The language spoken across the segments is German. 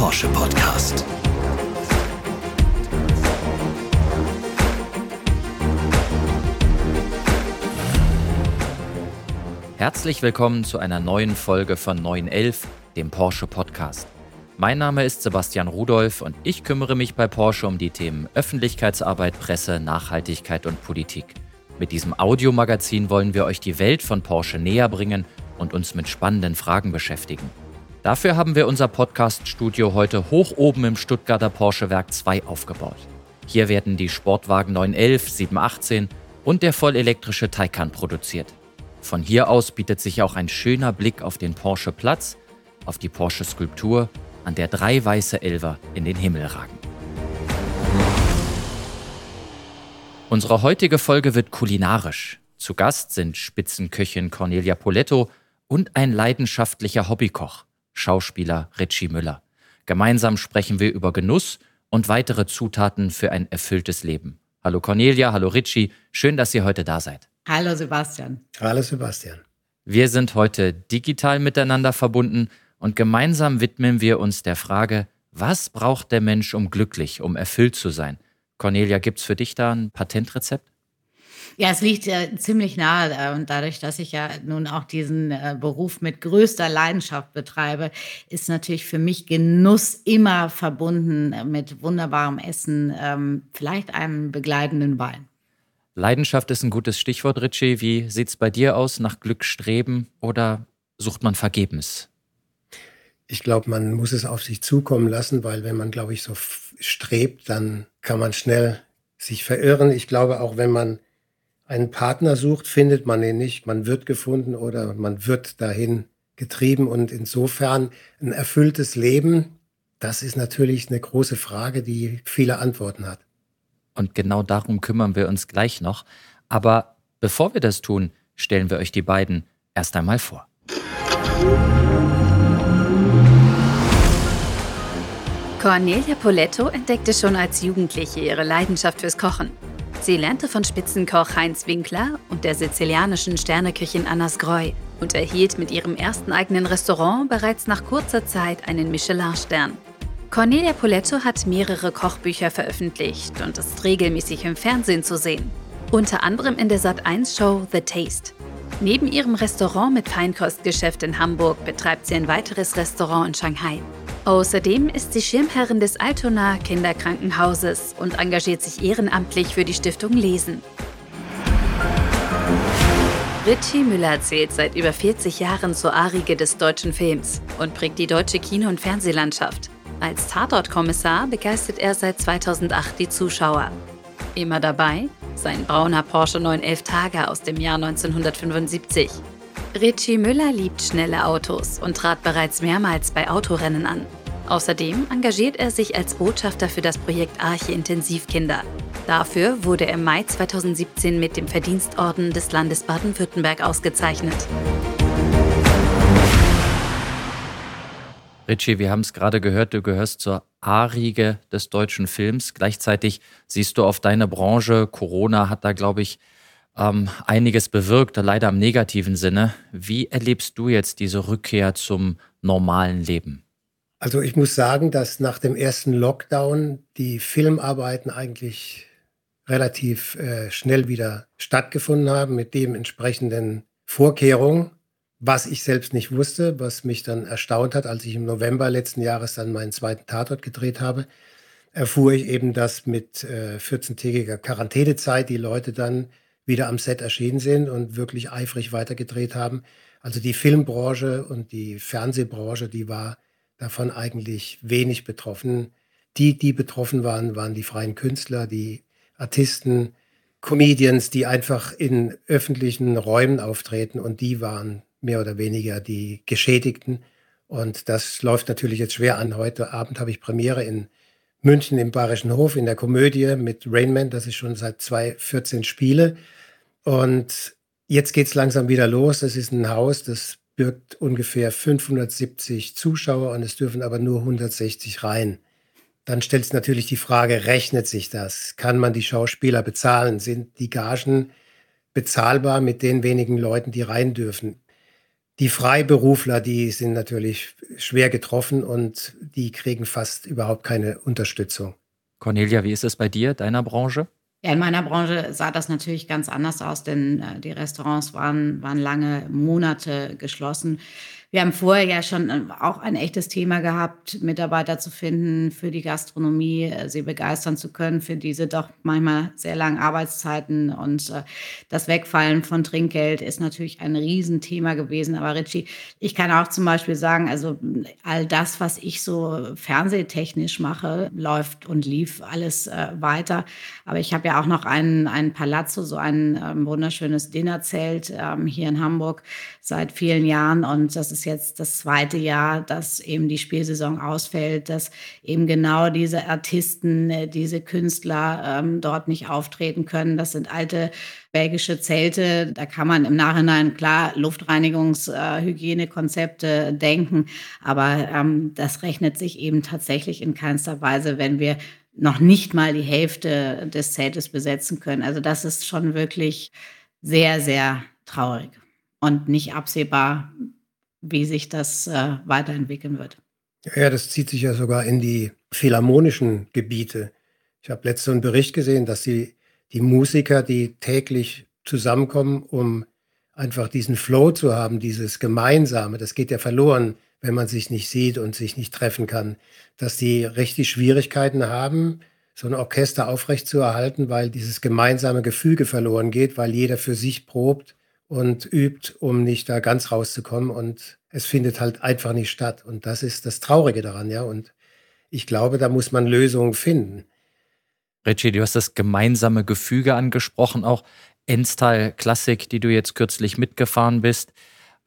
Porsche Podcast. Herzlich willkommen zu einer neuen Folge von 911, dem Porsche Podcast. Mein Name ist Sebastian Rudolph und ich kümmere mich bei Porsche um die Themen Öffentlichkeitsarbeit, Presse, Nachhaltigkeit und Politik. Mit diesem Audiomagazin wollen wir euch die Welt von Porsche näher bringen und uns mit spannenden Fragen beschäftigen. Dafür haben wir unser Podcast-Studio heute hoch oben im Stuttgarter Porsche Werk 2 aufgebaut. Hier werden die Sportwagen 911, 718 und der vollelektrische Taycan produziert. Von hier aus bietet sich auch ein schöner Blick auf den Porsche Platz, auf die Porsche Skulptur, an der drei weiße Elver in den Himmel ragen. Unsere heutige Folge wird kulinarisch. Zu Gast sind Spitzenköchin Cornelia Poletto und ein leidenschaftlicher Hobbykoch. Schauspieler Richie Müller. Gemeinsam sprechen wir über Genuss und weitere Zutaten für ein erfülltes Leben. Hallo Cornelia, hallo Richie, schön, dass ihr heute da seid. Hallo Sebastian. Hallo Sebastian. Wir sind heute digital miteinander verbunden und gemeinsam widmen wir uns der Frage, was braucht der Mensch, um glücklich, um erfüllt zu sein? Cornelia, gibt es für dich da ein Patentrezept? Ja, es liegt äh, ziemlich nahe äh, und dadurch, dass ich ja nun auch diesen äh, Beruf mit größter Leidenschaft betreibe, ist natürlich für mich Genuss immer verbunden äh, mit wunderbarem Essen, ähm, vielleicht einem begleitenden Wein. Leidenschaft ist ein gutes Stichwort, Richie. Wie sieht es bei dir aus? Nach Glück streben oder sucht man vergebens? Ich glaube, man muss es auf sich zukommen lassen, weil wenn man, glaube ich, so strebt, dann kann man schnell sich verirren. Ich glaube, auch wenn man einen Partner sucht, findet man ihn nicht. Man wird gefunden oder man wird dahin getrieben. Und insofern ein erfülltes Leben, das ist natürlich eine große Frage, die viele Antworten hat. Und genau darum kümmern wir uns gleich noch. Aber bevor wir das tun, stellen wir euch die beiden erst einmal vor. Cornelia Poletto entdeckte schon als Jugendliche ihre Leidenschaft fürs Kochen. Sie lernte von Spitzenkoch Heinz Winkler und der sizilianischen Sterneköchin Anna Sgroi und erhielt mit ihrem ersten eigenen Restaurant bereits nach kurzer Zeit einen Michelin-Stern. Cornelia Poletto hat mehrere Kochbücher veröffentlicht und ist regelmäßig im Fernsehen zu sehen. Unter anderem in der Sat1-Show The Taste. Neben ihrem Restaurant mit Feinkostgeschäft in Hamburg betreibt sie ein weiteres Restaurant in Shanghai. Außerdem ist sie Schirmherrin des Altona Kinderkrankenhauses und engagiert sich ehrenamtlich für die Stiftung Lesen. Richie Müller zählt seit über 40 Jahren zur Arige des deutschen Films und prägt die deutsche Kino- und Fernsehlandschaft. Als Tatortkommissar begeistert er seit 2008 die Zuschauer. Immer dabei sein brauner Porsche 911 Tage aus dem Jahr 1975. Richie Müller liebt schnelle Autos und trat bereits mehrmals bei Autorennen an. Außerdem engagiert er sich als Botschafter für das Projekt Arche Intensivkinder. Dafür wurde er im Mai 2017 mit dem Verdienstorden des Landes Baden-Württemberg ausgezeichnet. Richie, wir haben es gerade gehört, du gehörst zur A-Riege des deutschen Films. Gleichzeitig siehst du auf deine Branche, Corona hat da, glaube ich, ähm, einiges bewirkt, leider im negativen Sinne. Wie erlebst du jetzt diese Rückkehr zum normalen Leben? Also ich muss sagen, dass nach dem ersten Lockdown die Filmarbeiten eigentlich relativ äh, schnell wieder stattgefunden haben mit dementsprechenden Vorkehrungen, was ich selbst nicht wusste, was mich dann erstaunt hat, als ich im November letzten Jahres dann meinen zweiten Tatort gedreht habe, erfuhr ich eben, dass mit äh, 14-tägiger Quarantänezeit die Leute dann wieder am Set erschienen sind und wirklich eifrig weitergedreht haben. Also die Filmbranche und die Fernsehbranche, die war davon eigentlich wenig betroffen. Die, die betroffen waren, waren die freien Künstler, die Artisten, Comedians, die einfach in öffentlichen Räumen auftreten und die waren mehr oder weniger die Geschädigten. Und das läuft natürlich jetzt schwer an. Heute Abend habe ich Premiere in München im Bayerischen Hof in der Komödie mit Rainman, das ich schon seit 2014 spiele. Und jetzt geht es langsam wieder los. Das ist ein Haus, das birgt ungefähr 570 Zuschauer und es dürfen aber nur 160 rein. Dann stellt es natürlich die Frage, rechnet sich das? Kann man die Schauspieler bezahlen? Sind die Gagen bezahlbar mit den wenigen Leuten, die rein dürfen? Die Freiberufler, die sind natürlich schwer getroffen und die kriegen fast überhaupt keine Unterstützung. Cornelia, wie ist es bei dir, deiner Branche? Ja, in meiner Branche sah das natürlich ganz anders aus, denn äh, die Restaurants waren, waren lange Monate geschlossen. Wir haben vorher ja schon äh, auch ein echtes Thema gehabt, Mitarbeiter zu finden für die Gastronomie, äh, sie begeistern zu können für diese doch manchmal sehr langen Arbeitszeiten. Und äh, das Wegfallen von Trinkgeld ist natürlich ein Riesenthema gewesen. Aber Richie, ich kann auch zum Beispiel sagen, also all das, was ich so fernsehtechnisch mache, läuft und lief alles weiter. Aber ich habe ja auch noch einen, einen Palazzo, so ein ähm, wunderschönes Dinnerzelt ähm, hier in Hamburg seit vielen Jahren. Und das ist ist jetzt das zweite Jahr, dass eben die Spielsaison ausfällt, dass eben genau diese Artisten, äh, diese Künstler ähm, dort nicht auftreten können. Das sind alte belgische Zelte. Da kann man im Nachhinein klar Luftreinigungshygienekonzepte denken, aber ähm, das rechnet sich eben tatsächlich in keinster Weise, wenn wir noch nicht mal die Hälfte des Zeltes besetzen können. Also das ist schon wirklich sehr, sehr traurig und nicht absehbar, wie sich das äh, weiterentwickeln wird. Ja, das zieht sich ja sogar in die philharmonischen Gebiete. Ich habe letztens einen Bericht gesehen, dass die, die Musiker, die täglich zusammenkommen, um einfach diesen Flow zu haben, dieses Gemeinsame, das geht ja verloren, wenn man sich nicht sieht und sich nicht treffen kann, dass die richtig Schwierigkeiten haben, so ein Orchester aufrechtzuerhalten, weil dieses gemeinsame Gefüge verloren geht, weil jeder für sich probt und übt, um nicht da ganz rauszukommen. Und es findet halt einfach nicht statt. Und das ist das Traurige daran, ja. Und ich glaube, da muss man Lösungen finden. Richie, du hast das gemeinsame Gefüge angesprochen, auch Enstal Klassik, die du jetzt kürzlich mitgefahren bist.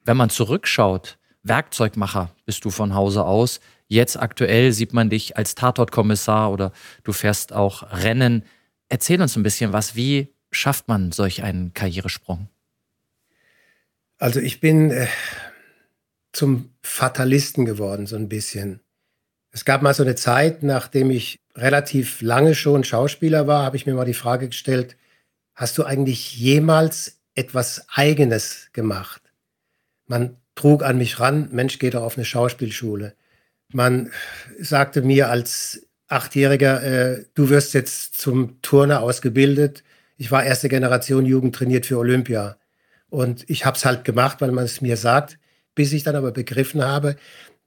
Wenn man zurückschaut, Werkzeugmacher bist du von Hause aus. Jetzt aktuell sieht man dich als Tatortkommissar oder du fährst auch Rennen. Erzähl uns ein bisschen was. Wie schafft man solch einen Karrieresprung? Also ich bin äh, zum Fatalisten geworden, so ein bisschen. Es gab mal so eine Zeit, nachdem ich relativ lange schon Schauspieler war, habe ich mir mal die Frage gestellt, hast du eigentlich jemals etwas Eigenes gemacht? Man trug an mich ran, Mensch, geh doch auf eine Schauspielschule. Man sagte mir als Achtjähriger, äh, du wirst jetzt zum Turner ausgebildet. Ich war erste Generation Jugend trainiert für Olympia. Und ich habe es halt gemacht, weil man es mir sagt, bis ich dann aber begriffen habe,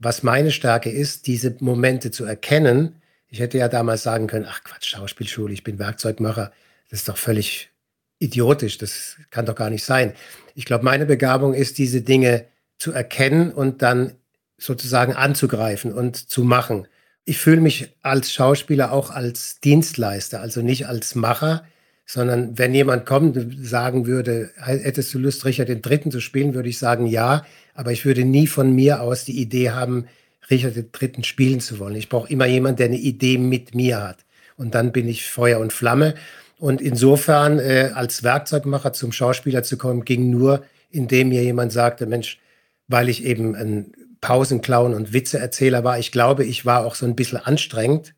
was meine Stärke ist, diese Momente zu erkennen. Ich hätte ja damals sagen können, ach Quatsch, Schauspielschule, ich bin Werkzeugmacher. Das ist doch völlig idiotisch, das kann doch gar nicht sein. Ich glaube, meine Begabung ist, diese Dinge zu erkennen und dann sozusagen anzugreifen und zu machen. Ich fühle mich als Schauspieler auch als Dienstleister, also nicht als Macher, sondern wenn jemand kommt und sagen würde, hättest du Lust, Richard Dritten zu spielen, würde ich sagen, ja, aber ich würde nie von mir aus die Idee haben, Richard Dritten spielen zu wollen. Ich brauche immer jemanden, der eine Idee mit mir hat. Und dann bin ich Feuer und Flamme. Und insofern, äh, als Werkzeugmacher zum Schauspieler zu kommen, ging nur, indem mir jemand sagte, Mensch, weil ich eben ein Pausenclown und Witzeerzähler war. Ich glaube, ich war auch so ein bisschen anstrengend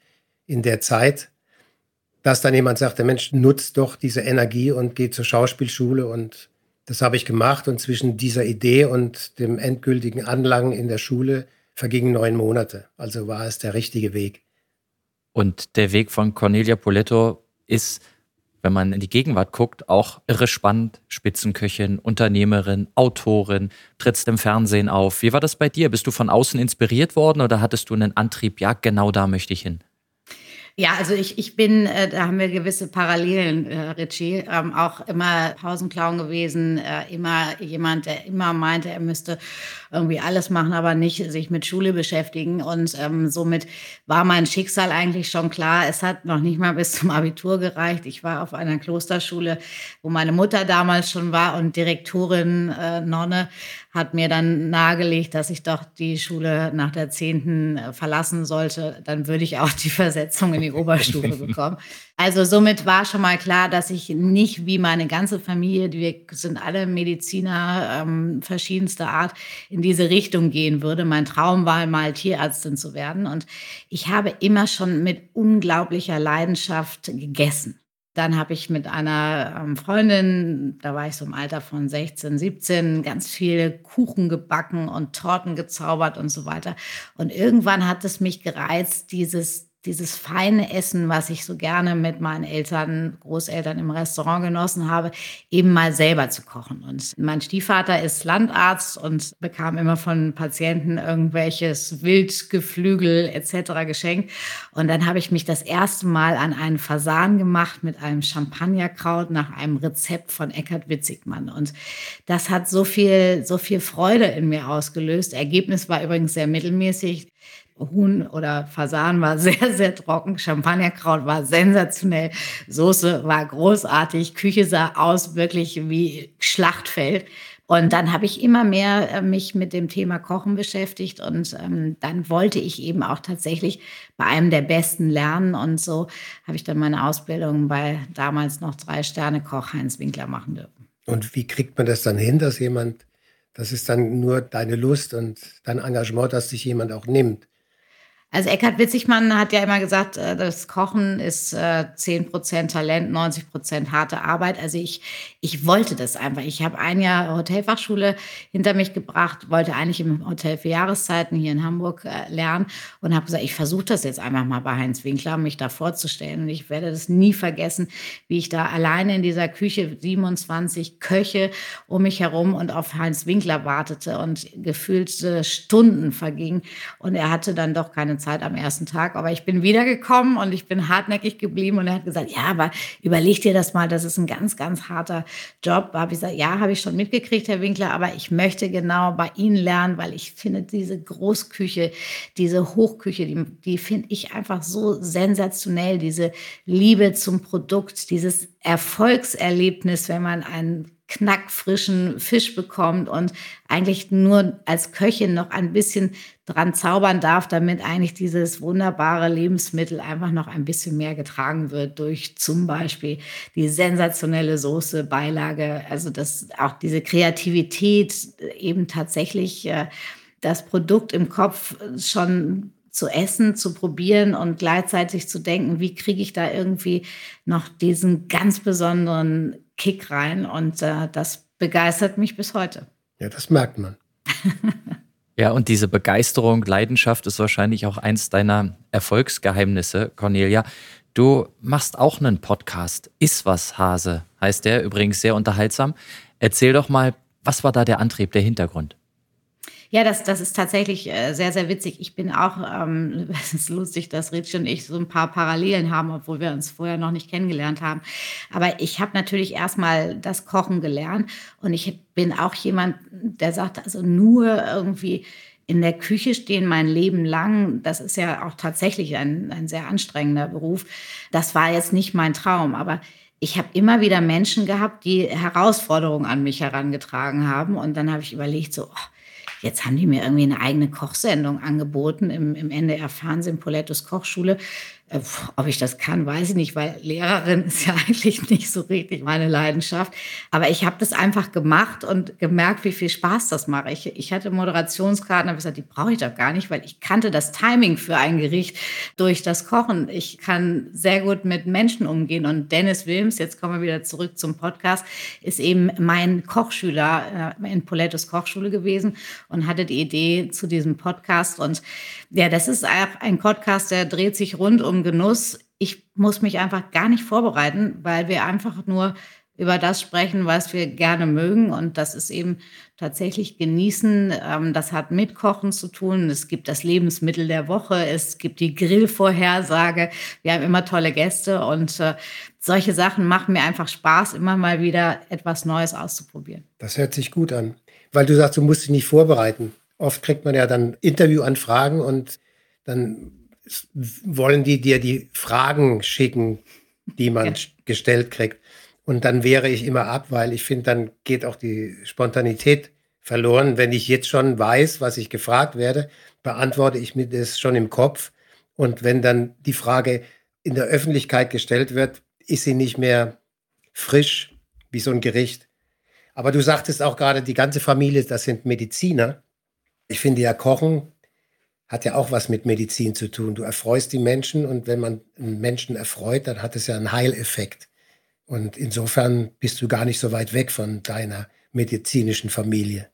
in der Zeit dass dann jemand sagt, der Mensch nutzt doch diese Energie und geht zur Schauspielschule und das habe ich gemacht und zwischen dieser Idee und dem endgültigen Anlangen in der Schule vergingen neun Monate. Also war es der richtige Weg. Und der Weg von Cornelia Poletto ist, wenn man in die Gegenwart guckt, auch irre spannend. Spitzenköchin, Unternehmerin, Autorin, trittst im Fernsehen auf. Wie war das bei dir? Bist du von außen inspiriert worden oder hattest du einen Antrieb, ja, genau da möchte ich hin? Ja, also ich, ich bin, äh, da haben wir gewisse Parallelen, äh, Richie, ähm, auch immer Pausenclown gewesen, äh, immer jemand, der immer meinte, er müsste irgendwie alles machen, aber nicht sich mit Schule beschäftigen. Und ähm, somit war mein Schicksal eigentlich schon klar. Es hat noch nicht mal bis zum Abitur gereicht. Ich war auf einer Klosterschule, wo meine Mutter damals schon war und Direktorin äh, Nonne hat mir dann nahegelegt, dass ich doch die Schule nach der zehnten äh, verlassen sollte. Dann würde ich auch die Versetzung in die Oberstufe bekommen. Also somit war schon mal klar, dass ich nicht wie meine ganze Familie, wir sind alle Mediziner ähm, verschiedenster Art, in diese Richtung gehen würde. Mein Traum war mal Tierärztin zu werden und ich habe immer schon mit unglaublicher Leidenschaft gegessen. Dann habe ich mit einer ähm, Freundin, da war ich so im Alter von 16, 17, ganz viele Kuchen gebacken und Torten gezaubert und so weiter. Und irgendwann hat es mich gereizt, dieses dieses feine Essen, was ich so gerne mit meinen Eltern, Großeltern im Restaurant genossen habe, eben mal selber zu kochen. Und mein Stiefvater ist Landarzt und bekam immer von Patienten irgendwelches Wildgeflügel etc. geschenkt. Und dann habe ich mich das erste Mal an einen Fasan gemacht mit einem Champagnerkraut nach einem Rezept von Eckhard Witzigmann. Und das hat so viel, so viel Freude in mir ausgelöst. Ergebnis war übrigens sehr mittelmäßig. Huhn oder Fasan war sehr, sehr trocken. Champagnerkraut war sensationell. Soße war großartig. Küche sah aus wirklich wie Schlachtfeld. Und dann habe ich immer mehr äh, mich mit dem Thema Kochen beschäftigt und ähm, dann wollte ich eben auch tatsächlich bei einem der Besten lernen und so habe ich dann meine Ausbildung bei damals noch drei Sterne Koch Heinz Winkler machen dürfen. Und wie kriegt man das dann hin, dass jemand, das ist dann nur deine Lust und dein Engagement, dass sich jemand auch nimmt? Also Eckhard Witzigmann hat ja immer gesagt, äh, das Kochen ist 10% äh, Talent, 90% harte Arbeit. Also ich, ich wollte das einfach. Ich habe ein Jahr Hotelfachschule hinter mich gebracht, wollte eigentlich im Hotel für Jahreszeiten hier in Hamburg äh, lernen und habe gesagt, ich versuche das jetzt einfach mal bei Heinz Winkler, mich da vorzustellen. Und ich werde das nie vergessen, wie ich da alleine in dieser Küche 27 Köche um mich herum und auf Heinz Winkler wartete und gefühlt Stunden vergingen. Und er hatte dann doch keine Zeit am ersten Tag, aber ich bin wiedergekommen und ich bin hartnäckig geblieben und er hat gesagt, ja, aber überleg dir das mal, das ist ein ganz, ganz harter Job. Da habe ich gesagt, ja, habe ich schon mitgekriegt, Herr Winkler, aber ich möchte genau bei Ihnen lernen, weil ich finde diese Großküche, diese Hochküche, die, die finde ich einfach so sensationell, diese Liebe zum Produkt, dieses Erfolgserlebnis, wenn man einen knackfrischen Fisch bekommt und eigentlich nur als Köchin noch ein bisschen dran zaubern darf, damit eigentlich dieses wunderbare Lebensmittel einfach noch ein bisschen mehr getragen wird durch zum Beispiel die sensationelle Soße, Beilage, also dass auch diese Kreativität eben tatsächlich äh, das Produkt im Kopf schon zu essen, zu probieren und gleichzeitig zu denken, wie kriege ich da irgendwie noch diesen ganz besonderen Kick rein. Und äh, das begeistert mich bis heute. Ja, das merkt man. ja, und diese Begeisterung, Leidenschaft ist wahrscheinlich auch eins deiner Erfolgsgeheimnisse, Cornelia. Du machst auch einen Podcast. Ist was, Hase, heißt der, übrigens sehr unterhaltsam. Erzähl doch mal, was war da der Antrieb, der Hintergrund? Ja, das, das ist tatsächlich äh, sehr, sehr witzig. Ich bin auch, ähm, es ist lustig, dass Ritsch und ich so ein paar Parallelen haben, obwohl wir uns vorher noch nicht kennengelernt haben. Aber ich habe natürlich erstmal das Kochen gelernt und ich bin auch jemand, der sagt, also nur irgendwie in der Küche stehen mein Leben lang, das ist ja auch tatsächlich ein, ein sehr anstrengender Beruf. Das war jetzt nicht mein Traum, aber ich habe immer wieder Menschen gehabt, die Herausforderungen an mich herangetragen haben. Und dann habe ich überlegt, so, oh, Jetzt haben die mir irgendwie eine eigene Kochsendung angeboten im, im NDR Fernsehen, Polettos Kochschule. Äh, ob ich das kann, weiß ich nicht, weil Lehrerin ist ja eigentlich nicht so richtig meine Leidenschaft. Aber ich habe das einfach gemacht und gemerkt, wie viel Spaß das mache. Ich, ich hatte Moderationskarten, habe gesagt, die brauche ich doch gar nicht, weil ich kannte das Timing für ein Gericht durch das Kochen. Ich kann sehr gut mit Menschen umgehen. Und Dennis Wilms, jetzt kommen wir wieder zurück zum Podcast, ist eben mein Kochschüler äh, in Polettos Kochschule gewesen und hatte die Idee zu diesem Podcast. Und ja, das ist ein Podcast, der dreht sich rund um Genuss. Ich muss mich einfach gar nicht vorbereiten, weil wir einfach nur über das sprechen, was wir gerne mögen. Und das ist eben tatsächlich genießen. Ähm, das hat mit Kochen zu tun. Es gibt das Lebensmittel der Woche. Es gibt die Grillvorhersage. Wir haben immer tolle Gäste und äh, solche Sachen machen mir einfach Spaß, immer mal wieder etwas Neues auszuprobieren. Das hört sich gut an, weil du sagst, du musst dich nicht vorbereiten. Oft kriegt man ja dann Interviewanfragen und dann wollen die dir die Fragen schicken, die man ja. gestellt kriegt. Und dann wehre ich immer ab, weil ich finde, dann geht auch die Spontanität verloren. Wenn ich jetzt schon weiß, was ich gefragt werde, beantworte ich mir das schon im Kopf. Und wenn dann die Frage in der Öffentlichkeit gestellt wird, ist sie nicht mehr frisch wie so ein Gericht. Aber du sagtest auch gerade, die ganze Familie, das sind Mediziner. Ich finde ja, Kochen hat ja auch was mit Medizin zu tun. Du erfreust die Menschen und wenn man einen Menschen erfreut, dann hat es ja einen Heileffekt. Und insofern bist du gar nicht so weit weg von deiner medizinischen Familie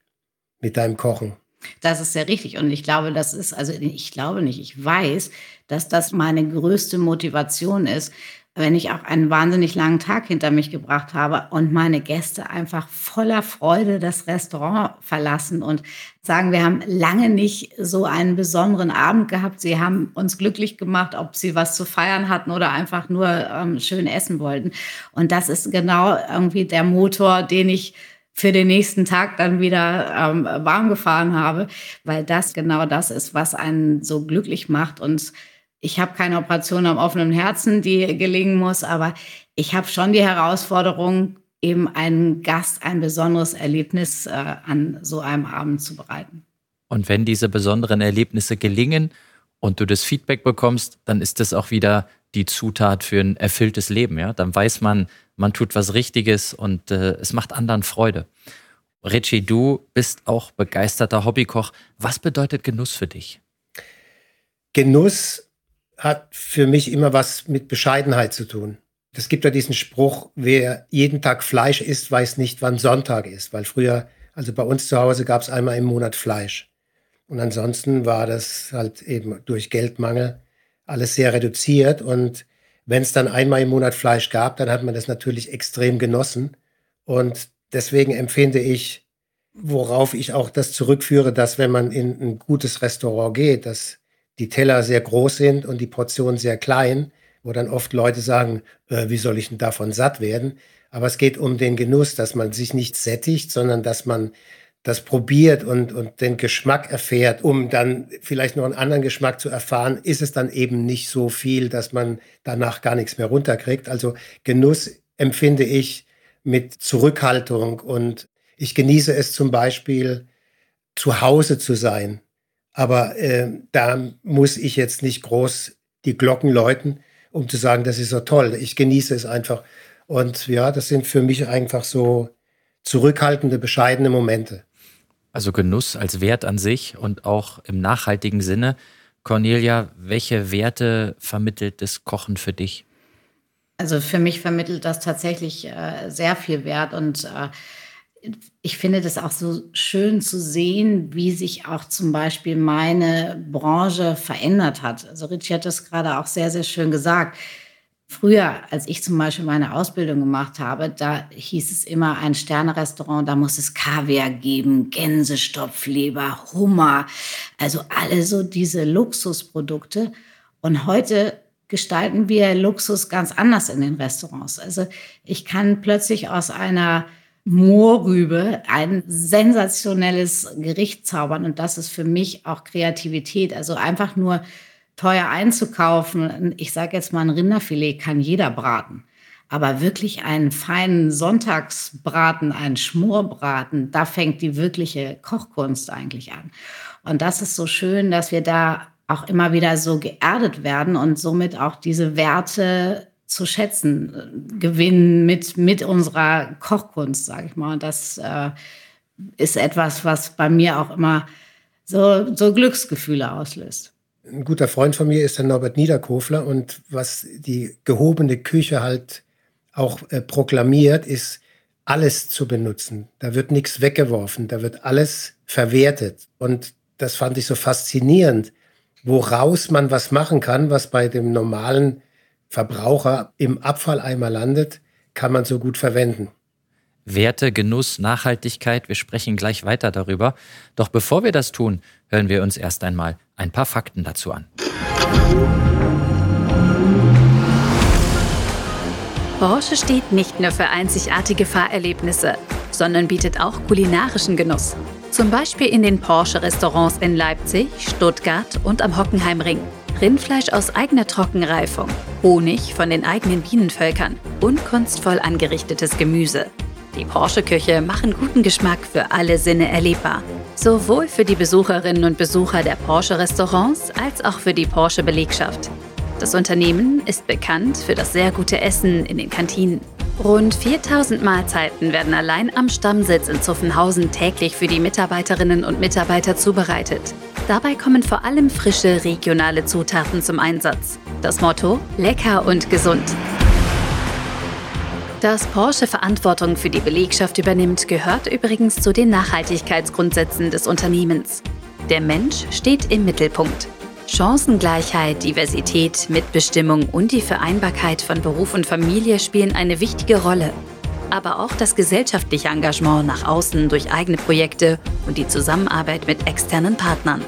mit deinem Kochen. Das ist sehr richtig. Und ich glaube, das ist, also ich glaube nicht, ich weiß, dass das meine größte Motivation ist, wenn ich auch einen wahnsinnig langen Tag hinter mich gebracht habe und meine Gäste einfach voller Freude das Restaurant verlassen und sagen, wir haben lange nicht so einen besonderen Abend gehabt. Sie haben uns glücklich gemacht, ob sie was zu feiern hatten oder einfach nur ähm, schön essen wollten. Und das ist genau irgendwie der Motor, den ich für den nächsten Tag dann wieder ähm, warm gefahren habe, weil das genau das ist, was einen so glücklich macht und ich habe keine Operation am offenen Herzen, die gelingen muss, aber ich habe schon die Herausforderung, eben einen Gast ein besonderes Erlebnis äh, an so einem Abend zu bereiten. Und wenn diese besonderen Erlebnisse gelingen und du das Feedback bekommst, dann ist das auch wieder die Zutat für ein erfülltes Leben. Ja? Dann weiß man, man tut was Richtiges und äh, es macht anderen Freude. Richie, du bist auch begeisterter Hobbykoch. Was bedeutet Genuss für dich? Genuss hat für mich immer was mit Bescheidenheit zu tun. Es gibt ja diesen Spruch, wer jeden Tag Fleisch isst, weiß nicht, wann Sonntag ist. Weil früher, also bei uns zu Hause gab es einmal im Monat Fleisch. Und ansonsten war das halt eben durch Geldmangel alles sehr reduziert. Und wenn es dann einmal im Monat Fleisch gab, dann hat man das natürlich extrem genossen. Und deswegen empfinde ich, worauf ich auch das zurückführe, dass wenn man in ein gutes Restaurant geht, dass die Teller sehr groß sind und die Portionen sehr klein, wo dann oft Leute sagen, äh, wie soll ich denn davon satt werden? Aber es geht um den Genuss, dass man sich nicht sättigt, sondern dass man das probiert und, und den Geschmack erfährt, um dann vielleicht noch einen anderen Geschmack zu erfahren, ist es dann eben nicht so viel, dass man danach gar nichts mehr runterkriegt. Also Genuss empfinde ich mit Zurückhaltung und ich genieße es zum Beispiel, zu Hause zu sein aber äh, da muss ich jetzt nicht groß die Glocken läuten, um zu sagen, das ist so toll. Ich genieße es einfach. Und ja, das sind für mich einfach so zurückhaltende, bescheidene Momente. Also Genuss als Wert an sich und auch im nachhaltigen Sinne. Cornelia, welche Werte vermittelt das Kochen für dich? Also für mich vermittelt das tatsächlich äh, sehr viel Wert und äh, ich finde das auch so schön zu sehen, wie sich auch zum Beispiel meine Branche verändert hat. Also Richie hat das gerade auch sehr, sehr schön gesagt. Früher, als ich zum Beispiel meine Ausbildung gemacht habe, da hieß es immer ein Sternerestaurant, da muss es Kaviar geben, Gänsestopfleber, Hummer, also alle so diese Luxusprodukte. Und heute gestalten wir Luxus ganz anders in den Restaurants. Also ich kann plötzlich aus einer Moorrübe ein sensationelles Gericht zaubern. Und das ist für mich auch Kreativität. Also einfach nur teuer einzukaufen. Ich sage jetzt mal, ein Rinderfilet kann jeder braten. Aber wirklich einen feinen Sonntagsbraten, einen Schmorbraten, da fängt die wirkliche Kochkunst eigentlich an. Und das ist so schön, dass wir da auch immer wieder so geerdet werden und somit auch diese Werte zu schätzen äh, gewinnen mit, mit unserer Kochkunst, sage ich mal. Das äh, ist etwas, was bei mir auch immer so, so Glücksgefühle auslöst. Ein guter Freund von mir ist der Norbert Niederkofler und was die gehobene Küche halt auch äh, proklamiert, ist alles zu benutzen. Da wird nichts weggeworfen, da wird alles verwertet. Und das fand ich so faszinierend, woraus man was machen kann, was bei dem normalen Verbraucher im Abfalleimer landet, kann man so gut verwenden. Werte, Genuss, Nachhaltigkeit, wir sprechen gleich weiter darüber. Doch bevor wir das tun, hören wir uns erst einmal ein paar Fakten dazu an. Porsche steht nicht nur für einzigartige Fahrerlebnisse, sondern bietet auch kulinarischen Genuss. Zum Beispiel in den Porsche-Restaurants in Leipzig, Stuttgart und am Hockenheimring. Rindfleisch aus eigener Trockenreifung, Honig von den eigenen Bienenvölkern und kunstvoll angerichtetes Gemüse. Die Porsche-Küche machen guten Geschmack für alle Sinne erlebbar. Sowohl für die Besucherinnen und Besucher der Porsche-Restaurants als auch für die Porsche-Belegschaft. Das Unternehmen ist bekannt für das sehr gute Essen in den Kantinen. Rund 4000 Mahlzeiten werden allein am Stammsitz in Zuffenhausen täglich für die Mitarbeiterinnen und Mitarbeiter zubereitet. Dabei kommen vor allem frische regionale Zutaten zum Einsatz. Das Motto: lecker und gesund. Dass Porsche Verantwortung für die Belegschaft übernimmt, gehört übrigens zu den Nachhaltigkeitsgrundsätzen des Unternehmens. Der Mensch steht im Mittelpunkt. Chancengleichheit, Diversität, Mitbestimmung und die Vereinbarkeit von Beruf und Familie spielen eine wichtige Rolle. Aber auch das gesellschaftliche Engagement nach außen durch eigene Projekte und die Zusammenarbeit mit externen Partnern.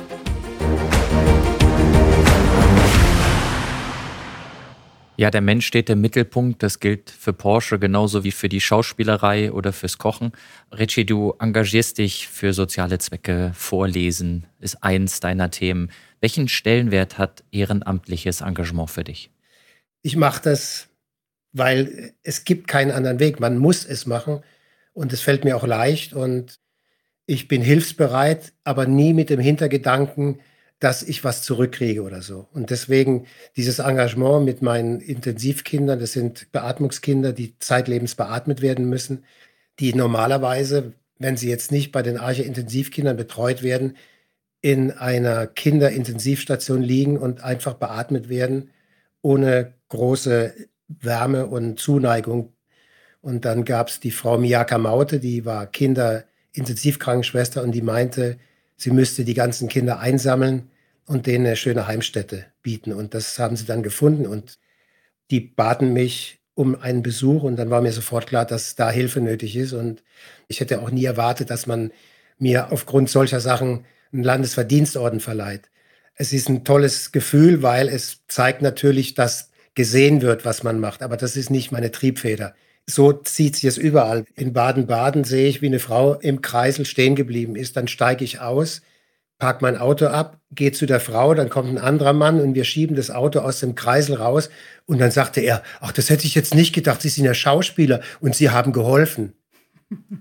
Ja, der Mensch steht im Mittelpunkt. Das gilt für Porsche genauso wie für die Schauspielerei oder fürs Kochen. Richie, du engagierst dich für soziale Zwecke. Vorlesen ist eins deiner Themen. Welchen Stellenwert hat ehrenamtliches Engagement für dich? Ich mache das, weil es gibt keinen anderen Weg. Man muss es machen und es fällt mir auch leicht und ich bin hilfsbereit, aber nie mit dem Hintergedanken, dass ich was zurückkriege oder so. Und deswegen dieses Engagement mit meinen Intensivkindern, das sind Beatmungskinder, die zeitlebens beatmet werden müssen, die normalerweise, wenn sie jetzt nicht bei den Arche-Intensivkindern betreut werden, in einer Kinderintensivstation liegen und einfach beatmet werden, ohne große Wärme und Zuneigung. Und dann gab es die Frau Miyaka Maute, die war Kinderintensivkrankenschwester und die meinte, sie müsste die ganzen Kinder einsammeln und denen eine schöne Heimstätte bieten. Und das haben sie dann gefunden und die baten mich um einen Besuch und dann war mir sofort klar, dass da Hilfe nötig ist. Und ich hätte auch nie erwartet, dass man mir aufgrund solcher Sachen einen Landesverdienstorden verleiht. Es ist ein tolles Gefühl, weil es zeigt natürlich, dass gesehen wird, was man macht. Aber das ist nicht meine Triebfeder. So zieht sich es überall. In Baden-Baden sehe ich, wie eine Frau im Kreisel stehen geblieben ist. Dann steige ich aus, parke mein Auto ab, gehe zu der Frau, dann kommt ein anderer Mann und wir schieben das Auto aus dem Kreisel raus. Und dann sagte er, ach, das hätte ich jetzt nicht gedacht, Sie sind ja Schauspieler und Sie haben geholfen.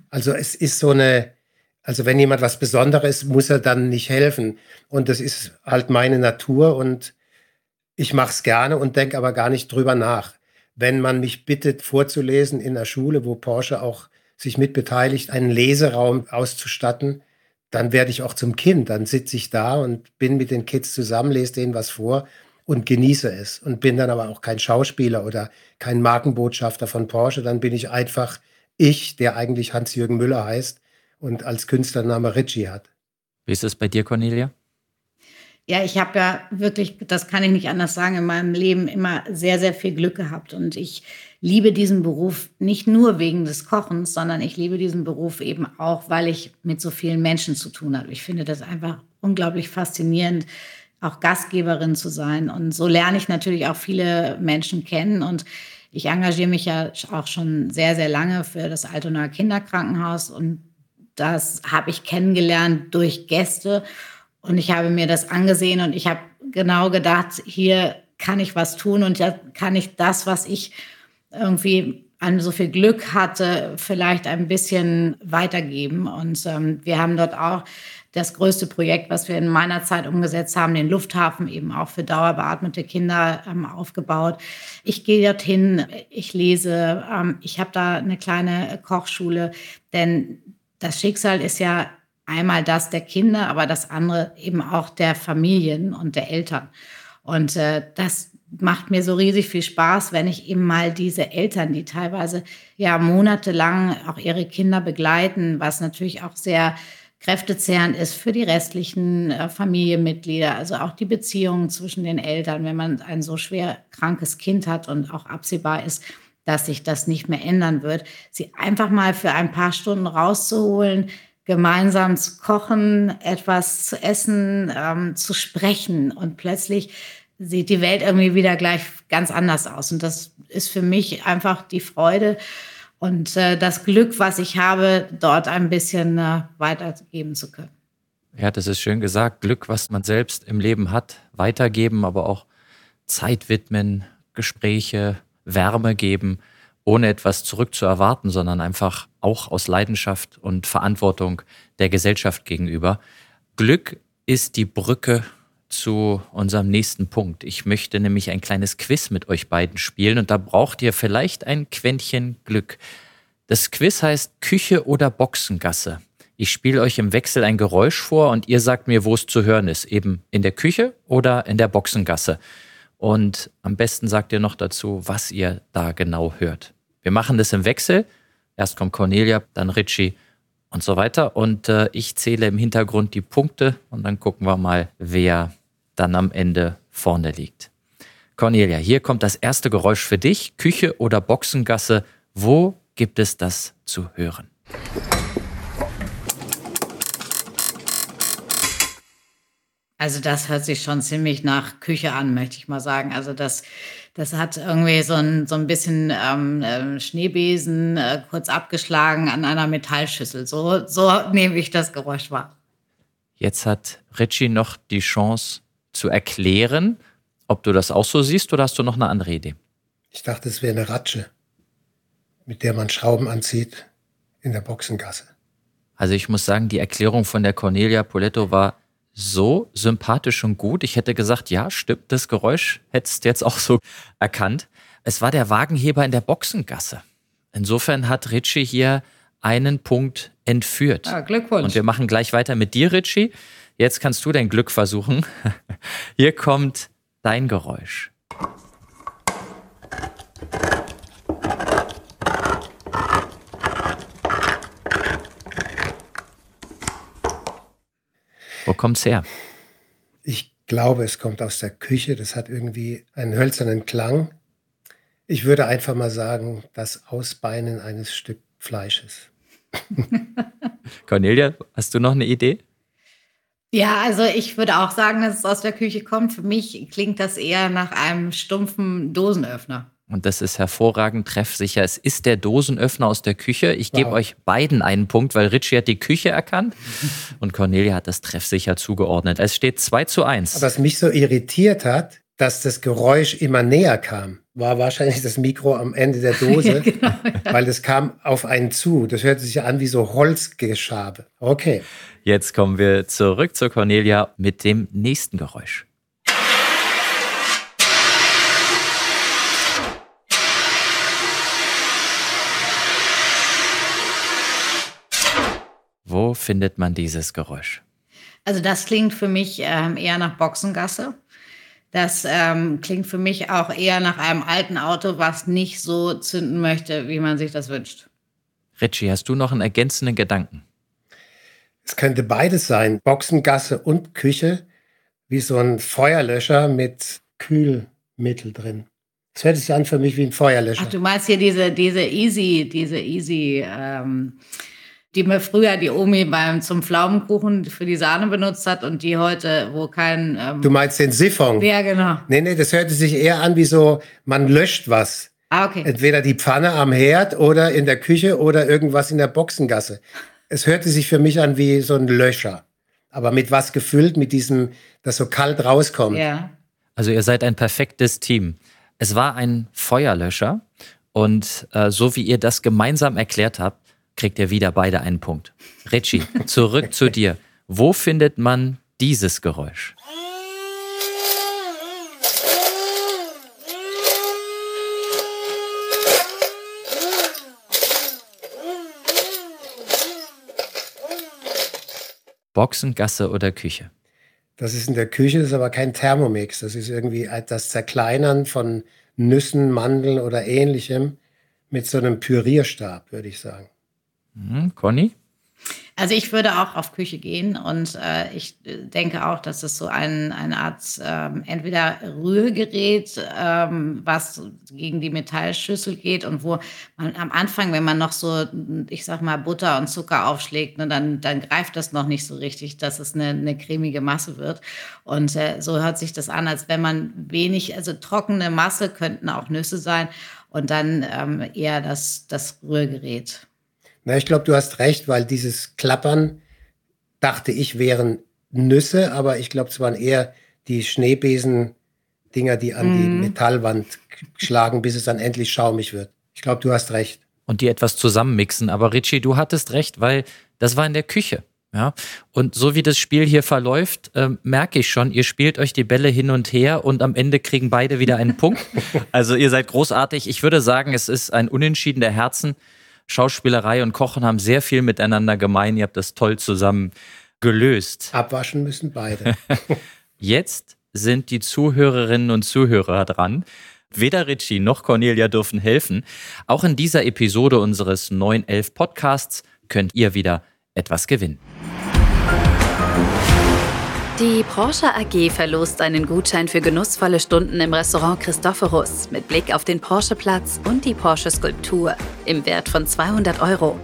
Also es ist so eine, also wenn jemand was Besonderes, muss er dann nicht helfen. Und das ist halt meine Natur und ich mache es gerne und denke aber gar nicht drüber nach wenn man mich bittet, vorzulesen in der Schule, wo Porsche auch sich mitbeteiligt, einen Leseraum auszustatten, dann werde ich auch zum Kind. Dann sitze ich da und bin mit den Kids zusammen, lese denen was vor und genieße es. Und bin dann aber auch kein Schauspieler oder kein Markenbotschafter von Porsche. Dann bin ich einfach ich, der eigentlich Hans-Jürgen Müller heißt und als Künstlername Ritchie hat. Wie ist es bei dir, Cornelia? Ja, ich habe ja wirklich, das kann ich nicht anders sagen, in meinem Leben immer sehr, sehr viel Glück gehabt. Und ich liebe diesen Beruf nicht nur wegen des Kochens, sondern ich liebe diesen Beruf eben auch, weil ich mit so vielen Menschen zu tun habe. Ich finde das einfach unglaublich faszinierend, auch Gastgeberin zu sein. Und so lerne ich natürlich auch viele Menschen kennen. Und ich engagiere mich ja auch schon sehr, sehr lange für das Altonaer Kinderkrankenhaus. Und das habe ich kennengelernt durch Gäste. Und ich habe mir das angesehen und ich habe genau gedacht, hier kann ich was tun und ja kann ich das, was ich irgendwie an so viel Glück hatte, vielleicht ein bisschen weitergeben. Und ähm, wir haben dort auch das größte Projekt, was wir in meiner Zeit umgesetzt haben, den Lufthafen eben auch für dauerbeatmete Kinder ähm, aufgebaut. Ich gehe dorthin, ich lese, ähm, ich habe da eine kleine Kochschule, denn das Schicksal ist ja einmal das der Kinder, aber das andere eben auch der Familien und der Eltern. Und äh, das macht mir so riesig viel Spaß, wenn ich eben mal diese Eltern, die teilweise ja monatelang auch ihre Kinder begleiten, was natürlich auch sehr kräftezehrend ist für die restlichen äh, Familienmitglieder, also auch die Beziehungen zwischen den Eltern, wenn man ein so schwer krankes Kind hat und auch absehbar ist, dass sich das nicht mehr ändern wird, sie einfach mal für ein paar Stunden rauszuholen, gemeinsam zu kochen, etwas zu essen, ähm, zu sprechen. Und plötzlich sieht die Welt irgendwie wieder gleich ganz anders aus. Und das ist für mich einfach die Freude und äh, das Glück, was ich habe, dort ein bisschen äh, weitergeben zu können. Ja, das ist schön gesagt. Glück, was man selbst im Leben hat, weitergeben, aber auch Zeit widmen, Gespräche, Wärme geben ohne etwas zurückzuerwarten, sondern einfach auch aus Leidenschaft und Verantwortung der Gesellschaft gegenüber. Glück ist die Brücke zu unserem nächsten Punkt. Ich möchte nämlich ein kleines Quiz mit euch beiden spielen und da braucht ihr vielleicht ein Quäntchen Glück. Das Quiz heißt Küche oder Boxengasse. Ich spiele euch im Wechsel ein Geräusch vor und ihr sagt mir, wo es zu hören ist. Eben in der Küche oder in der Boxengasse. Und am besten sagt ihr noch dazu, was ihr da genau hört. Wir machen das im Wechsel. Erst kommt Cornelia, dann Richie und so weiter. Und äh, ich zähle im Hintergrund die Punkte und dann gucken wir mal, wer dann am Ende vorne liegt. Cornelia, hier kommt das erste Geräusch für dich. Küche oder Boxengasse. Wo gibt es das zu hören? Also das hört sich schon ziemlich nach Küche an, möchte ich mal sagen. Also das, das hat irgendwie so ein, so ein bisschen ähm, äh, Schneebesen äh, kurz abgeschlagen an einer Metallschüssel. So, so nehme ich das Geräusch wahr. Jetzt hat Richie noch die Chance zu erklären, ob du das auch so siehst oder hast du noch eine andere Idee? Ich dachte, es wäre eine Ratsche, mit der man Schrauben anzieht in der Boxengasse. Also ich muss sagen, die Erklärung von der Cornelia Poletto war so sympathisch und gut. Ich hätte gesagt, ja, stimmt, das Geräusch hättest du jetzt auch so erkannt. Es war der Wagenheber in der Boxengasse. Insofern hat Ritchie hier einen Punkt entführt. Ja, Glückwunsch. Und wir machen gleich weiter mit dir, Ritchie. Jetzt kannst du dein Glück versuchen. Hier kommt dein Geräusch. Wo kommt's her? Ich glaube, es kommt aus der Küche. Das hat irgendwie einen hölzernen Klang. Ich würde einfach mal sagen, das Ausbeinen eines Stück Fleisches. Cornelia, hast du noch eine Idee? Ja, also ich würde auch sagen, dass es aus der Küche kommt. Für mich klingt das eher nach einem stumpfen Dosenöffner. Und das ist hervorragend treffsicher. Es ist der Dosenöffner aus der Küche. Ich wow. gebe euch beiden einen Punkt, weil Richie hat die Küche erkannt und Cornelia hat das treffsicher zugeordnet. Es steht 2 zu 1. Was mich so irritiert hat, dass das Geräusch immer näher kam, war wahrscheinlich das Mikro am Ende der Dose, ja, genau, ja. weil es kam auf einen zu. Das hörte sich an wie so Holzgeschabe. Okay. Jetzt kommen wir zurück zu Cornelia mit dem nächsten Geräusch. Wo findet man dieses Geräusch? Also das klingt für mich ähm, eher nach Boxengasse. Das ähm, klingt für mich auch eher nach einem alten Auto, was nicht so zünden möchte, wie man sich das wünscht. Richie, hast du noch einen ergänzenden Gedanken? Es könnte beides sein, Boxengasse und Küche, wie so ein Feuerlöscher mit Kühlmittel drin. Das hört sich an für mich wie ein Feuerlöscher. Ach, du meinst hier diese, diese Easy, diese Easy ähm, die mir früher die Omi beim zum Pflaumenkuchen für die Sahne benutzt hat und die heute, wo kein. Ähm du meinst den Siphon? Ja, genau. Nee, nee, das hörte sich eher an wie so, man löscht was. Ah, okay. Entweder die Pfanne am Herd oder in der Küche oder irgendwas in der Boxengasse. Es hörte sich für mich an wie so ein Löscher. Aber mit was gefüllt, mit diesem, das so kalt rauskommt. Ja. Also ihr seid ein perfektes Team. Es war ein Feuerlöscher und äh, so wie ihr das gemeinsam erklärt habt, kriegt ihr wieder beide einen Punkt. Richie, zurück zu dir. Wo findet man dieses Geräusch? Boxengasse oder Küche? Das ist in der Küche, das ist aber kein Thermomix. Das ist irgendwie das Zerkleinern von Nüssen, Mandeln oder ähnlichem mit so einem Pürierstab, würde ich sagen. Mhm. Conny? Also ich würde auch auf Küche gehen und äh, ich denke auch, dass es so ein, eine Art ähm, entweder Rührgerät, ähm, was gegen die Metallschüssel geht und wo man am Anfang, wenn man noch so, ich sag mal, Butter und Zucker aufschlägt, ne, dann, dann greift das noch nicht so richtig, dass es eine, eine cremige Masse wird. Und äh, so hört sich das an, als wenn man wenig, also trockene Masse könnten auch Nüsse sein und dann ähm, eher das, das Rührgerät. Na, ich glaube, du hast recht, weil dieses Klappern, dachte ich, wären Nüsse, aber ich glaube, es waren eher die Schneebesen-Dinger, die an mm. die mhm. Metallwand schlagen, bis es dann endlich schaumig wird. Ich glaube, du hast recht. Und die etwas zusammenmixen. Aber Richie, du hattest recht, weil das war in der Küche. Ja, und so wie das Spiel hier verläuft, äh, merke ich schon, ihr spielt euch die Bälle hin und her und am Ende kriegen beide wieder einen Punkt. Also ihr seid großartig. Ich würde sagen, es ist ein Unentschieden der Herzen. Schauspielerei und Kochen haben sehr viel miteinander gemein. Ihr habt das toll zusammen gelöst. Abwaschen müssen beide. Jetzt sind die Zuhörerinnen und Zuhörer dran. Weder Richie noch Cornelia dürfen helfen. Auch in dieser Episode unseres 911 Podcasts könnt ihr wieder etwas gewinnen. Die Porsche AG verlost einen Gutschein für genussvolle Stunden im Restaurant Christophorus mit Blick auf den Porsche-Platz und die Porsche-Skulptur im Wert von 200 Euro.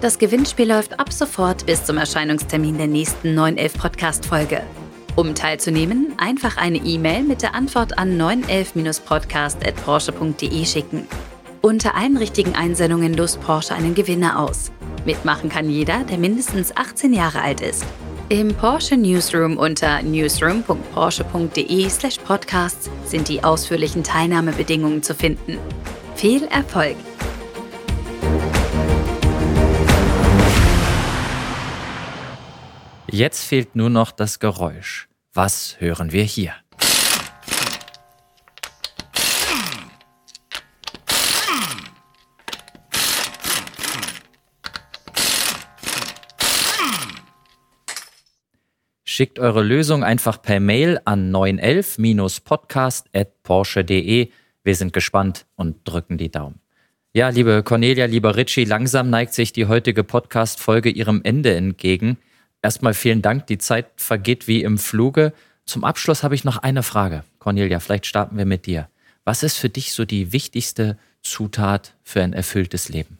Das Gewinnspiel läuft ab sofort bis zum Erscheinungstermin der nächsten 911 Podcast-Folge. Um teilzunehmen, einfach eine E-Mail mit der Antwort an 911-podcast.porsche.de schicken. Unter allen richtigen Einsendungen lost Porsche einen Gewinner aus. Mitmachen kann jeder, der mindestens 18 Jahre alt ist. Im Porsche Newsroom unter newsroom.porsche.de/podcasts sind die ausführlichen Teilnahmebedingungen zu finden. Viel Erfolg! Jetzt fehlt nur noch das Geräusch. Was hören wir hier? Schickt eure Lösung einfach per Mail an 911-podcast.porsche.de. Wir sind gespannt und drücken die Daumen. Ja, liebe Cornelia, lieber Richie, langsam neigt sich die heutige Podcast-Folge ihrem Ende entgegen. Erstmal vielen Dank. Die Zeit vergeht wie im Fluge. Zum Abschluss habe ich noch eine Frage. Cornelia, vielleicht starten wir mit dir. Was ist für dich so die wichtigste Zutat für ein erfülltes Leben?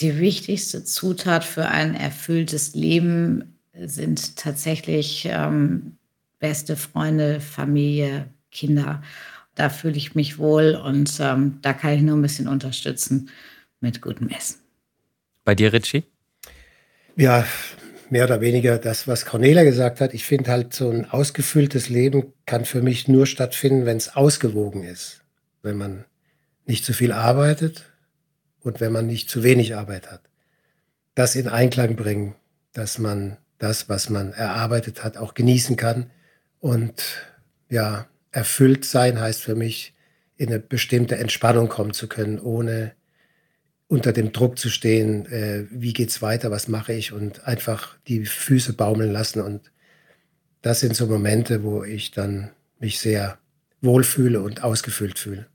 Die wichtigste Zutat für ein erfülltes Leben sind tatsächlich ähm, beste Freunde, Familie, Kinder. Da fühle ich mich wohl und ähm, da kann ich nur ein bisschen unterstützen mit gutem Essen. Bei dir, Richie? Ja, mehr oder weniger das, was Cornelia gesagt hat. Ich finde halt, so ein ausgefülltes Leben kann für mich nur stattfinden, wenn es ausgewogen ist. Wenn man nicht zu viel arbeitet und wenn man nicht zu wenig Arbeit hat. Das in Einklang bringen, dass man das, was man erarbeitet hat, auch genießen kann. Und ja, erfüllt sein heißt für mich, in eine bestimmte Entspannung kommen zu können, ohne unter dem Druck zu stehen, äh, wie geht's weiter, was mache ich und einfach die Füße baumeln lassen. Und das sind so Momente, wo ich dann mich sehr wohlfühle und ausgefüllt fühle.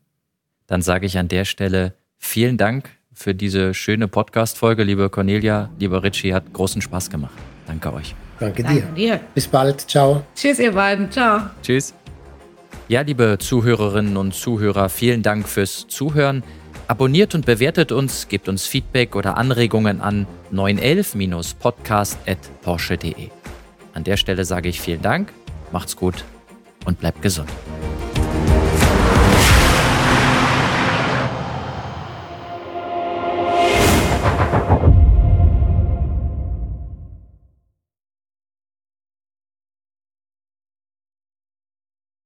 Dann sage ich an der Stelle vielen Dank für diese schöne Podcast-Folge, liebe Cornelia, lieber Richie, hat großen Spaß gemacht. Danke euch. Danke dir. Danke dir. Bis bald. Ciao. Tschüss, ihr beiden. Ciao. Tschüss. Ja, liebe Zuhörerinnen und Zuhörer, vielen Dank fürs Zuhören. Abonniert und bewertet uns, gebt uns Feedback oder Anregungen an 911-podcast.porsche.de. An der Stelle sage ich vielen Dank, macht's gut und bleibt gesund.